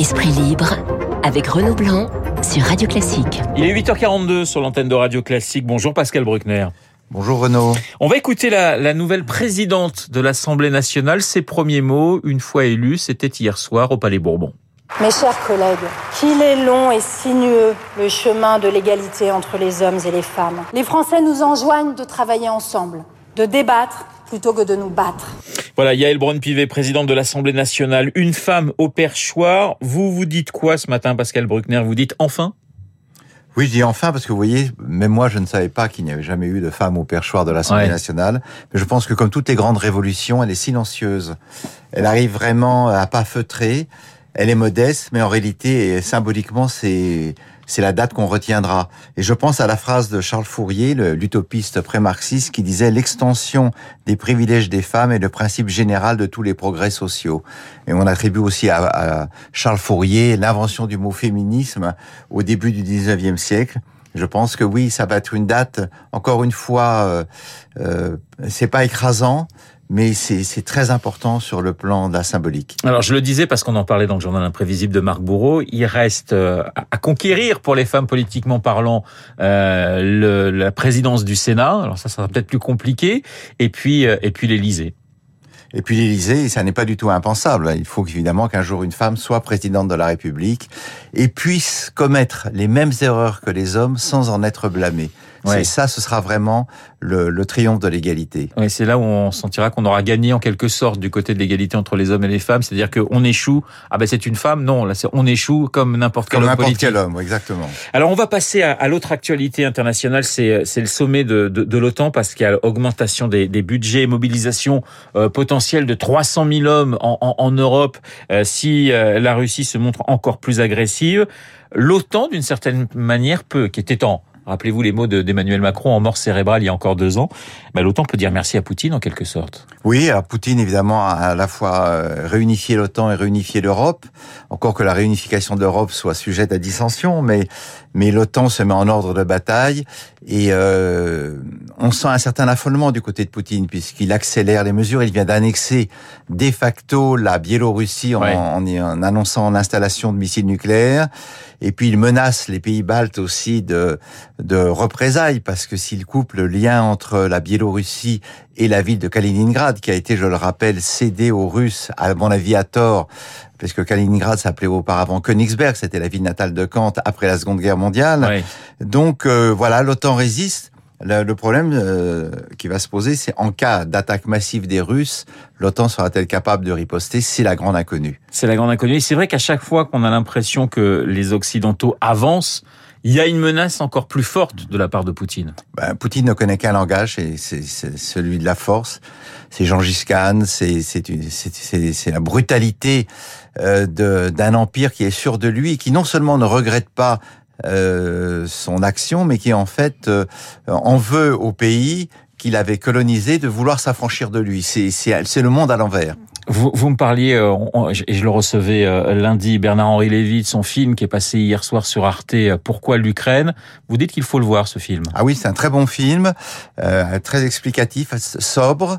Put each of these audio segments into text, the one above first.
Esprit libre avec Renaud Blanc sur Radio Classique. Il est 8h42 sur l'antenne de Radio Classique. Bonjour Pascal Bruckner. Bonjour Renaud. On va écouter la, la nouvelle présidente de l'Assemblée nationale. Ses premiers mots, une fois élue, c'était hier soir au Palais Bourbon. Mes chers collègues, qu'il est long et sinueux le chemin de l'égalité entre les hommes et les femmes. Les Français nous enjoignent de travailler ensemble, de débattre plutôt que de nous battre. Voilà, Yael Braun-Pivet, présidente de l'Assemblée nationale, une femme au perchoir. Vous vous dites quoi ce matin, Pascal Bruckner? Vous dites enfin? Oui, je dis enfin parce que vous voyez, même moi, je ne savais pas qu'il n'y avait jamais eu de femme au perchoir de l'Assemblée Ouais. nationale. Mais je pense que comme toutes les grandes révolutions, elle est silencieuse. Elle arrive vraiment à pas feutrer. Elle est modeste, mais en réalité, symboliquement, c'est c'est la date qu'on retiendra. Et je pense à la phrase de Charles Fourier, l'utopiste pré-marxiste, qui disait l'extension des privilèges des femmes est le principe général de tous les progrès sociaux. Et on attribue aussi à, à Charles Fourier l'invention du mot féminisme au début du 19e siècle. Je pense que oui, ça va être une date, encore une fois, euh, euh, c'est pas écrasant, mais c'est très important sur le plan de la symbolique. Alors je le disais parce qu'on en parlait dans le journal imprévisible de Marc Bourreau, il reste euh, à conquérir pour les femmes politiquement parlant euh, le- la présidence du Sénat. Alors ça, ça sera peut-être plus compliqué. Et puis euh, et puis l'Élysée. Et puis l'Élysée, ça n'est pas du tout impensable. Il faut évidemment qu'un jour une femme soit présidente de la République et puisse commettre les mêmes erreurs que les hommes sans en être blâmée. Ouais. C'est ça, ce sera vraiment le, le triomphe de l'égalité. Oui, c'est là où on sentira qu'on aura gagné en quelque sorte du côté de l'égalité entre les hommes et les femmes. C'est-à-dire qu'on échoue. Ah ben c'est une femme? Non, là on échoue comme n'importe quel Comme homme n'importe quel homme, exactement. Alors on va passer à, à l'autre actualité internationale, c'est c'est le sommet de, de, de l'OTAN parce qu'il y a augmentation des, des budgets, mobilisation euh, potentielle de 300 000 hommes en, en, en Europe euh, si euh, la Russie se montre encore plus agressive. L'OTAN, d'une certaine manière, peut, qui était en Rappelez-vous les mots de- d'Emmanuel Macron en mort cérébrale il y a encore deux ans. Bah, L'OTAN peut dire merci à Poutine en quelque sorte. Oui, alors Poutine évidemment a à la fois euh, réunifié l'OTAN et réunifié l'Europe. Encore que la réunification de l'Europe soit sujette à dissension, mais mais l'OTAN se met en ordre de bataille et euh, on sent un certain affolement du côté de Poutine puisqu'il accélère les mesures. Il vient d'annexer de facto la Biélorussie en, Ouais. en, en annonçant l'installation de missiles nucléaires. Et puis il menace les pays baltes aussi de, de représailles parce que s'il coupe le lien entre la Biélorussie et la ville de Kaliningrad, qui a été, je le rappelle, cédée aux Russes, à mon avis à tort, parce que Kaliningrad s'appelait auparavant Königsberg, c'était la ville natale de Kant après la Seconde Guerre mondiale. Donc euh, voilà, l'OTAN résiste. Le, le problème euh, qui va se poser, c'est en cas d'attaque massive des Russes, l'OTAN sera-t-elle capable de riposter C'est la grande inconnue? C'est la grande inconnue. Et c'est vrai qu'à chaque fois qu'on a l'impression que les Occidentaux avancent, il y a une menace encore plus forte de la part de Poutine. Ben, Poutine ne connaît qu'un langage, et c'est celui de la force. C'est Gengis Khan, c'est la brutalité euh, d'un empire qui est sûr de lui, et qui non seulement ne regrette pas euh, son action, mais qui en fait euh, en veut au pays qu'il avait colonisé de vouloir s'affranchir de lui. C'est le monde à l'envers. Vous, vous me parliez, euh, on- et je le recevais euh, lundi, Bernard-Henri Lévy, de son film qui est passé hier soir sur Arte, euh, Pourquoi l'Ukraine? Vous dites qu'il faut le voir, ce film. Ah oui, c'est un très bon film, euh, très explicatif, sobre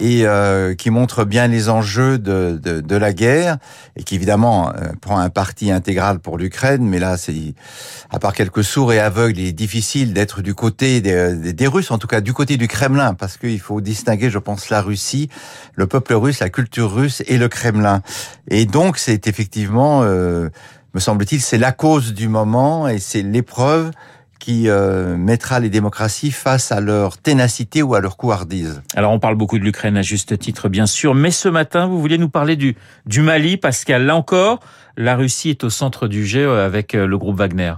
et euh, qui montre bien les enjeux de, de, de la guerre et qui évidemment euh, prend un parti intégral pour l'Ukraine. Mais là, c'est à part quelques sourds et aveugles, il est difficile d'être du côté des, des, des Russes, en tout cas du côté du Kremlin, parce qu'il faut distinguer, je pense, la Russie, le peuple russe, la culture russe et le Kremlin. Et donc, c'est effectivement, euh, me semble-t-il, c'est la cause du moment et c'est l'épreuve qui euh, mettra les démocraties face à leur ténacité ou à leur couardise. Alors on parle beaucoup de l'Ukraine à juste titre, bien sûr, mais ce matin, vous vouliez nous parler du, du Mali, Pascal. Là encore, la Russie est au centre du jeu avec euh, le groupe Wagner.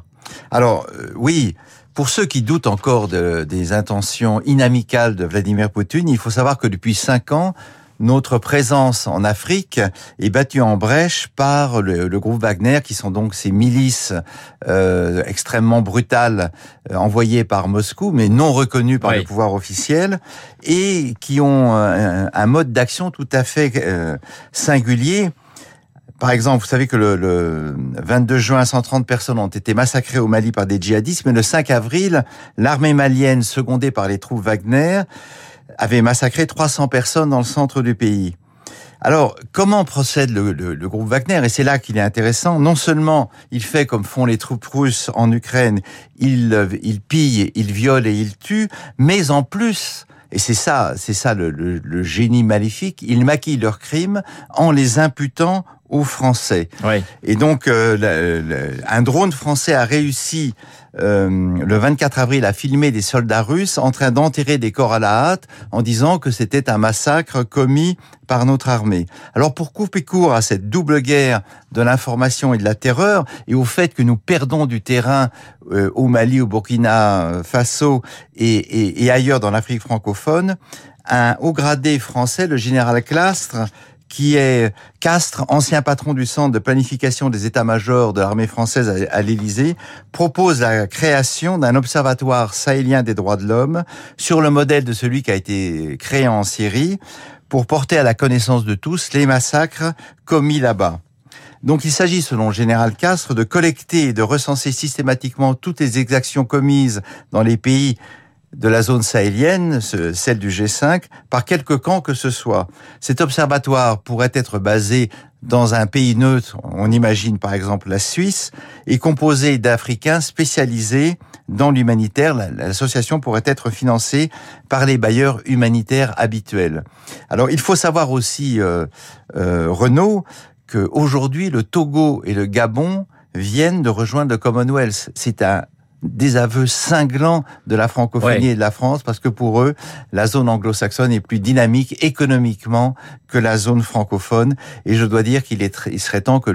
Alors euh, oui, pour ceux qui doutent encore de- des intentions inamicales de Vladimir Poutine, il faut savoir que depuis cinq ans, notre présence en Afrique est battue en brèche par le, le groupe Wagner, qui sont donc ces milices euh, extrêmement brutales euh, envoyées par Moscou, mais non reconnues par Oui. le pouvoir officiel, et qui ont un, un mode d'action tout à fait euh, singulier. Par exemple, vous savez que le, le 22 juin, 130 personnes ont été massacrées au Mali par des djihadistes, mais le 5 avril, l'armée malienne, secondée par les troupes Wagner, avait massacré 300 personnes dans le centre du pays. Alors, comment procède le, le, groupe Wagner? Et c'est là qu'il est intéressant. Non seulement il fait comme font les troupes russes en Ukraine, il, il pille, il viole et il tue, mais en plus, et c'est ça, c'est ça le, le, génie maléfique. Ils maquillent leurs crimes en les imputant aux Français. Et donc, euh, un drone français a réussi euh, le 24 avril à filmer des soldats russes en train d'enterrer des corps à la hâte en disant que c'était un massacre commis par notre armée. Alors pour couper court à cette double guerre de l'information et de la terreur et au fait que nous perdons du terrain euh, au Mali, au Burkina Faso et, et, et ailleurs dans l'Afrique francophone, un haut gradé français, le général Clastre, qui est Castres, ancien patron du centre de planification des états-majors de l'armée française à l'Élysée, propose la création d'un observatoire sahélien des droits de l'homme sur le modèle de celui qui a été créé en Syrie pour porter à la connaissance de tous les massacres commis là-bas. Donc il s'agit, selon le général Castres, de collecter et de recenser systématiquement toutes les exactions commises dans les pays de la zone sahélienne, celle du G5, par quelque camp que ce soit. Cet observatoire pourrait être basé dans un pays neutre, on imagine par exemple la Suisse, et composé d'Africains spécialisés dans l'humanitaire. L'association pourrait être financée par les bailleurs humanitaires habituels. Alors il faut savoir aussi, euh, euh, Renaud, qu'aujourd'hui le Togo et le Gabon viennent de rejoindre le Commonwealth. C'est un des aveux cinglants de la francophonie et de la France, parce que pour eux, la zone anglo-saxonne est plus dynamique économiquement que la zone francophone. Et je dois dire qu'il est, il serait temps que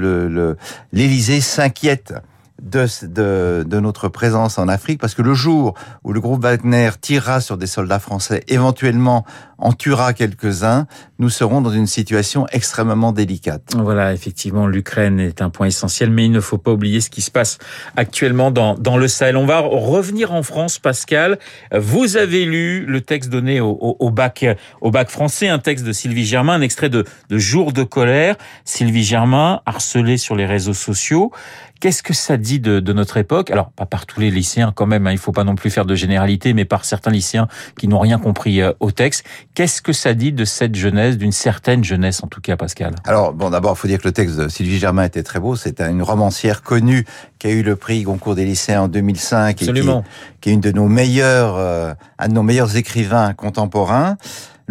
l'Élysée le, s'inquiète de, de, notre présence en Afrique, parce que le jour où le groupe Wagner tirera sur des soldats français, éventuellement en tuera quelques-uns, nous serons dans une situation extrêmement délicate. Voilà, effectivement, l'Ukraine est un point essentiel, mais il ne faut pas oublier ce qui se passe actuellement dans, dans le Sahel. On va revenir en France, Pascal. Vous avez lu le texte donné au, au, bac, au bac français, un texte de Sylvie Germain, un extrait de, de Jour de colère. Sylvie Germain, harcelée sur les réseaux sociaux. Qu'est-ce que ça dit de, de, notre époque Alors, pas par tous les lycéens quand même, hein, il faut pas non plus faire de généralité, mais par certains lycéens qui n'ont rien compris euh, au texte. Qu'est-ce que ça dit de cette jeunesse, d'une certaine jeunesse en tout cas, Pascal? Alors, bon, d'abord, il faut dire que le texte de Sylvie Germain était très beau. C'est une romancière connue qui a eu le prix Goncourt des lycéens en 2005 Absolument. et qui, qui, est une de nos meilleures, euh, un de nos meilleurs écrivains contemporains.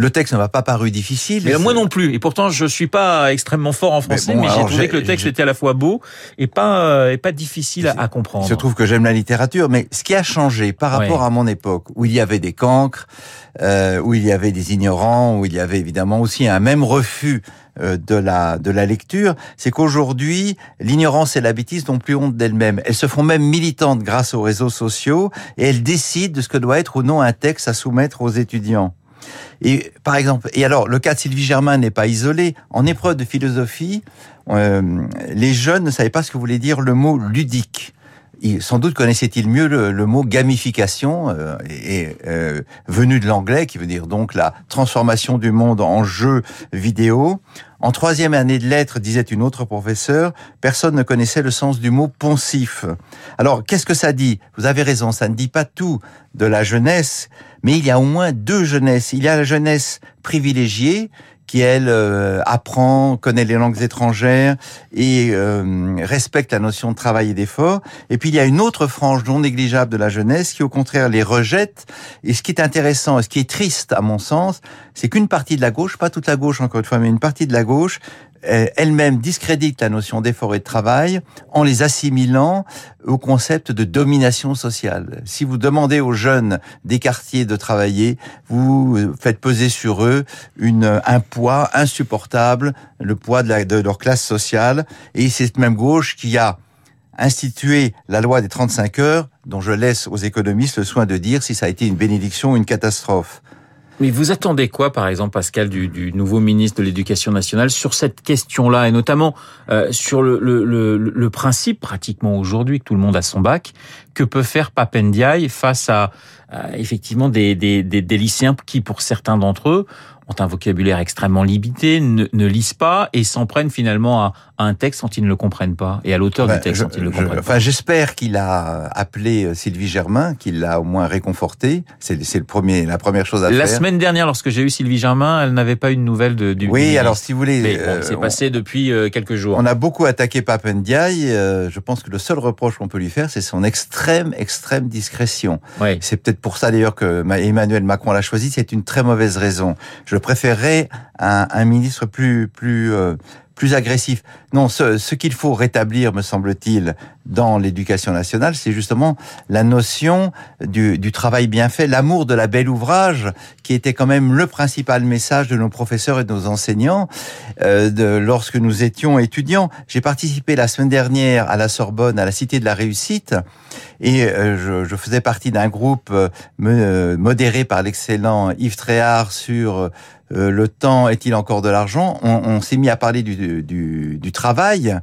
Le texte ne m'a pas paru difficile. Mais moi non plus. Et pourtant, je suis pas extrêmement fort en français, mais, j'ai trouvé que le texte était à la fois beau et pas euh, et pas difficile à, comprendre. Je trouve que j'aime la littérature, mais ce qui a changé par rapport à mon époque, où il y avait des cancres, euh, où il y avait des ignorants, où il y avait évidemment aussi un même refus euh, de la de la lecture, c'est qu'aujourd'hui, l'ignorance et la bêtise n'ont plus honte d'elles-mêmes. Elles se font même militantes grâce aux réseaux sociaux et elles décident de ce que doit être ou non un texte à soumettre aux étudiants. Et par exemple, et alors le cas de Sylvie Germain n'est pas isolé. En épreuve de philosophie, euh, les jeunes ne savaient pas ce que voulait dire le mot ludique. sans doute connaissait-il mieux le, mot gamification, euh, et, euh, venu de l'anglais, qui veut dire donc la transformation du monde en jeu vidéo. En troisième année de lettres, disait une autre professeure, personne ne connaissait le sens du mot poncif. Alors, qu'est-ce que ça dit? Vous avez raison, ça ne dit pas tout de la jeunesse, mais il y a au moins deux jeunesses. Il y a la jeunesse privilégiée, qui elle euh, apprend, connaît les langues étrangères et euh, respecte la notion de travail et d'effort. Et puis il y a une autre frange non négligeable de la jeunesse qui au contraire les rejette. Et ce qui est intéressant, et ce qui est triste à mon sens, c'est qu'une partie de la gauche, pas toute la gauche encore une fois, mais une partie de la gauche elle-même discrédite la notion d'effort et de travail en les assimilant au concept de domination sociale. Si vous demandez aux jeunes des quartiers de travailler, vous faites peser sur eux une, un poids insupportable, le poids de, de leur classe sociale, et c'est cette même gauche qui a institué la loi des 35 heures, dont je laisse aux économistes le soin de dire si ça a été une bénédiction ou une catastrophe. Mais vous attendez quoi, par exemple, Pascal, du, nouveau ministre de l'Éducation nationale sur cette question-là, et notamment euh, sur le, principe, pratiquement aujourd'hui, que tout le monde a son bac, que peut faire Papendiaï face à, effectivement des, lycéens qui, pour certains d'entre eux, ont un vocabulaire extrêmement limité, ne, ne lisent pas et s'en prennent finalement à, à, un texte dont ils ne le comprennent pas et à l'auteur bah, du texte je, dont ils ne le je, comprennent enfin, pas. J'espère qu'il a appelé euh, Sylvie Germain, qu'il l'a au moins réconforté. C'est le premier, la première chose à la faire. La semaine dernière, lorsque j'ai eu Sylvie Germain, elle n'avait pas une nouvelle de, du. Oui, du alors si vous voulez, bon, c'est on, passé depuis euh, quelques jours. On a beaucoup attaqué Papendiaï. Euh, je pense que le seul reproche qu'on peut lui faire, c'est son extrême, extrême discrétion. Oui. C'est peut-être pour ça d'ailleurs que Emmanuel Macron l'a choisi. C'est une très mauvaise raison. Je préférerais un, un ministre plus, plus, euh, plus agressif. Non, ce, ce qu'il faut rétablir, me semble-t-il, dans l'éducation nationale, c'est justement la notion du, du travail bien fait, l'amour de la belle ouvrage, qui était quand même le principal message de nos professeurs et de nos enseignants euh, de, lorsque nous étions étudiants. J'ai participé la semaine dernière à la Sorbonne, à la Cité de la Réussite, et euh, je, je, faisais partie d'un groupe euh, modéré par l'excellent Yves Tréhard sur euh, le temps est-il encore de l'argent? On, on s'est mis à parler du, du, du travail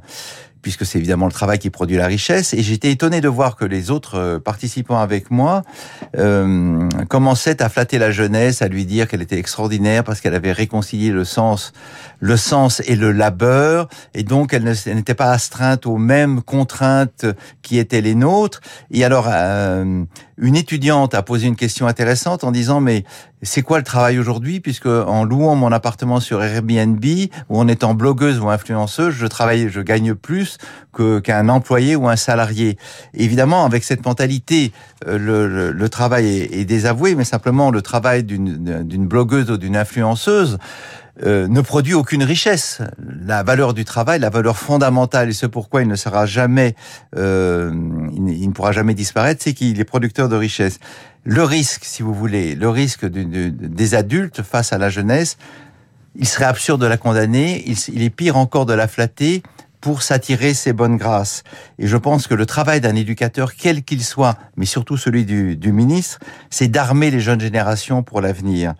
puisque c'est évidemment le travail qui produit la richesse. Et j'étais étonné de voir que les autres euh, participants avec moi euh, commençaient à flatter la jeunesse, à lui dire qu'elle était extraordinaire parce qu'elle avait réconcilié le sens, le sens et le labeur, et donc elle n'était pas astreinte aux mêmes contraintes qui étaient les nôtres. Et alors, euh, une étudiante a posé une question intéressante en disant mais c'est quoi le travail aujourd'hui puisque en louant mon appartement sur Airbnb ou en étant blogueuse ou influenceuse, je travaille, je gagne plus qu'un employé ou un salarié. Évidemment, avec cette mentalité, le, le, travail est, désavoué, mais simplement le travail d'une blogueuse ou d'une influenceuse euh, ne produit aucune richesse. La valeur du travail, la valeur fondamentale, et ce pourquoi il ne sera jamais, euh, il, ne pourra jamais disparaître, c'est qu'il est producteur de richesse. Le risque, si vous voulez, le risque de, de, des adultes face à la jeunesse, il serait absurde de la condamner, il, il est pire encore de la flatter pour s'attirer ses bonnes grâces. Et je pense que le travail d'un éducateur, quel qu'il soit, mais surtout celui du, du ministre, c'est d'armer les jeunes générations pour l'avenir.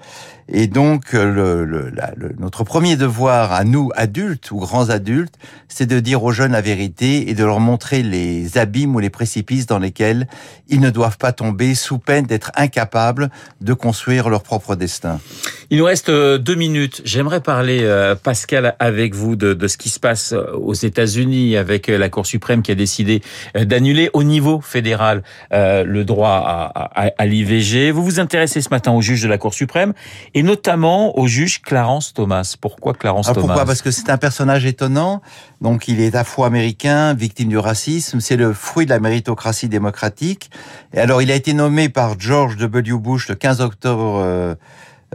Et donc, le, le, la, le, notre premier devoir à nous, adultes ou grands adultes, c'est de dire aux jeunes la vérité et de leur montrer les abîmes ou les précipices dans lesquels ils ne doivent pas tomber sous peine d'être incapables de construire leur propre destin. Il nous reste deux minutes. J'aimerais parler, Pascal, avec vous de, de ce qui se passe aux États-Unis avec la Cour suprême qui a décidé d'annuler au niveau fédéral le droit à, à, à l'IVG. Vous vous intéressez ce matin au juge de la Cour suprême et notamment au juge Clarence Thomas. Pourquoi Clarence Alors Thomas Pourquoi? Parce que c'est un personnage étonnant. Donc il est afro-américain, victime du racisme. C'est le fruit de la méritocratie démocratique. Et alors il a été nommé par George W. Bush le 15 octobre, euh,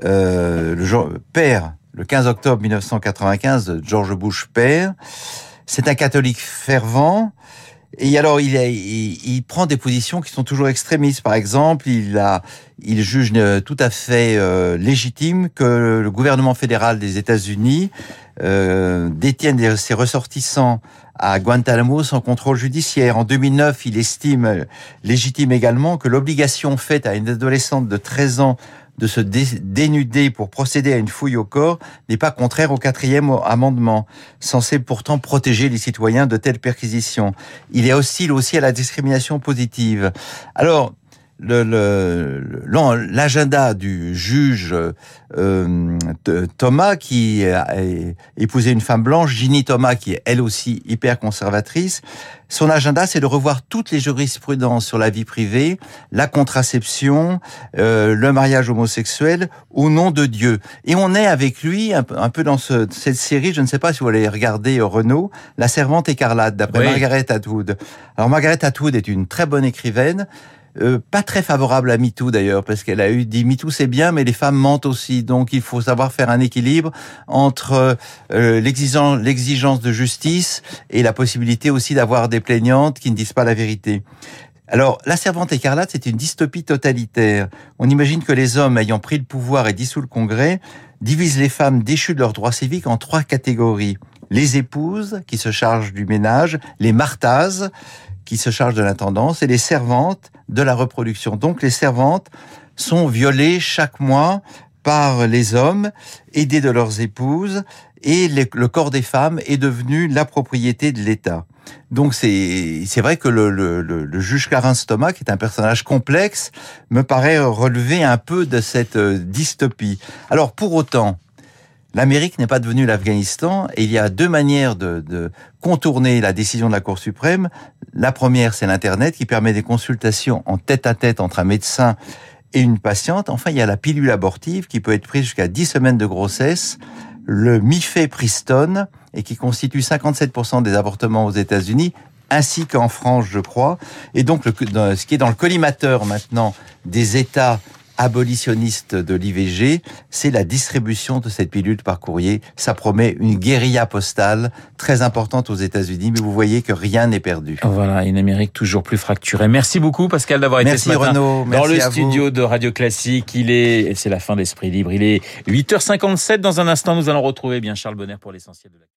euh, le jour, père, le 15 octobre 1995 de George Bush père. C'est un catholique fervent. Et alors, il, il, prend des positions qui sont toujours extrémistes. Par exemple, il, a, il juge tout à fait euh, légitime que le gouvernement fédéral des États-Unis euh, détienne ses ressortissants à Guantanamo sans contrôle judiciaire. En 2009, il estime légitime également que l'obligation faite à une adolescente de 13 ans de se dénuder pour procéder à une fouille au corps n'est pas contraire au quatrième amendement, censé pourtant protéger les citoyens de telles perquisitions. Il est hostile aussi à la discrimination positive. Alors, l'agenda le, le, du juge euh, Thomas qui a épousé une femme blanche, Ginny Thomas qui est elle aussi hyper conservatrice, son agenda c'est de revoir toutes les jurisprudences sur la vie privée, la contraception, euh, le mariage homosexuel au nom de Dieu. Et on est avec lui un peu, un peu dans ce, cette série, je ne sais pas si vous allez regarder euh, Renault, La Servante écarlate d'après oui. Margaret Atwood. Alors Margaret Atwood est une très bonne écrivaine. Euh, pas très favorable à MeToo d'ailleurs, parce qu'elle a eu dit MeToo c'est bien, mais les femmes mentent aussi. Donc il faut savoir faire un équilibre entre euh, l'exigence, de justice et la possibilité aussi d'avoir des plaignantes qui ne disent pas la vérité. Alors, La Servante écarlate, c'est une dystopie totalitaire. On imagine que les hommes ayant pris le pouvoir et dissous le Congrès divisent les femmes déchues de leurs droits civiques en trois catégories. Les épouses, qui se chargent du ménage, les martases, qui se chargent de l'intendance, et les servantes de la reproduction. Donc les servantes sont violées chaque mois par les hommes, aidés de leurs épouses, et le corps des femmes est devenu la propriété de l'État. Donc c'est vrai que le, juge Clarence Thomas, qui est un personnage complexe, me paraît relever un peu de cette euh, dystopie. Alors pour autant, l'Amérique n'est pas devenue l'Afghanistan et il y a deux manières de, de, contourner la décision de la Cour suprême. La première, c'est l'Internet qui permet des consultations en tête à tête entre un médecin et une patiente. Enfin, il y a la pilule abortive qui peut être prise jusqu'à 10 semaines de grossesse, le mifepristone, et qui constitue 57% des avortements aux États-Unis, ainsi qu'en France, je crois. Et donc, ce qui est dans le collimateur maintenant des États abolitionniste de l'IVG, c'est la distribution de cette pilule par courrier. Ça promet une guérilla postale très importante aux États-Unis, mais vous voyez que rien n'est perdu. Voilà, une Amérique toujours plus fracturée. Merci beaucoup Pascal d'avoir été ce matin Renaud, dans le studio de Radio Classique. Il est, c'est la fin d'Esprit Libre. Il est 8h57. Dans un instant, nous allons retrouver bien Charles Bonner pour l'essentiel de la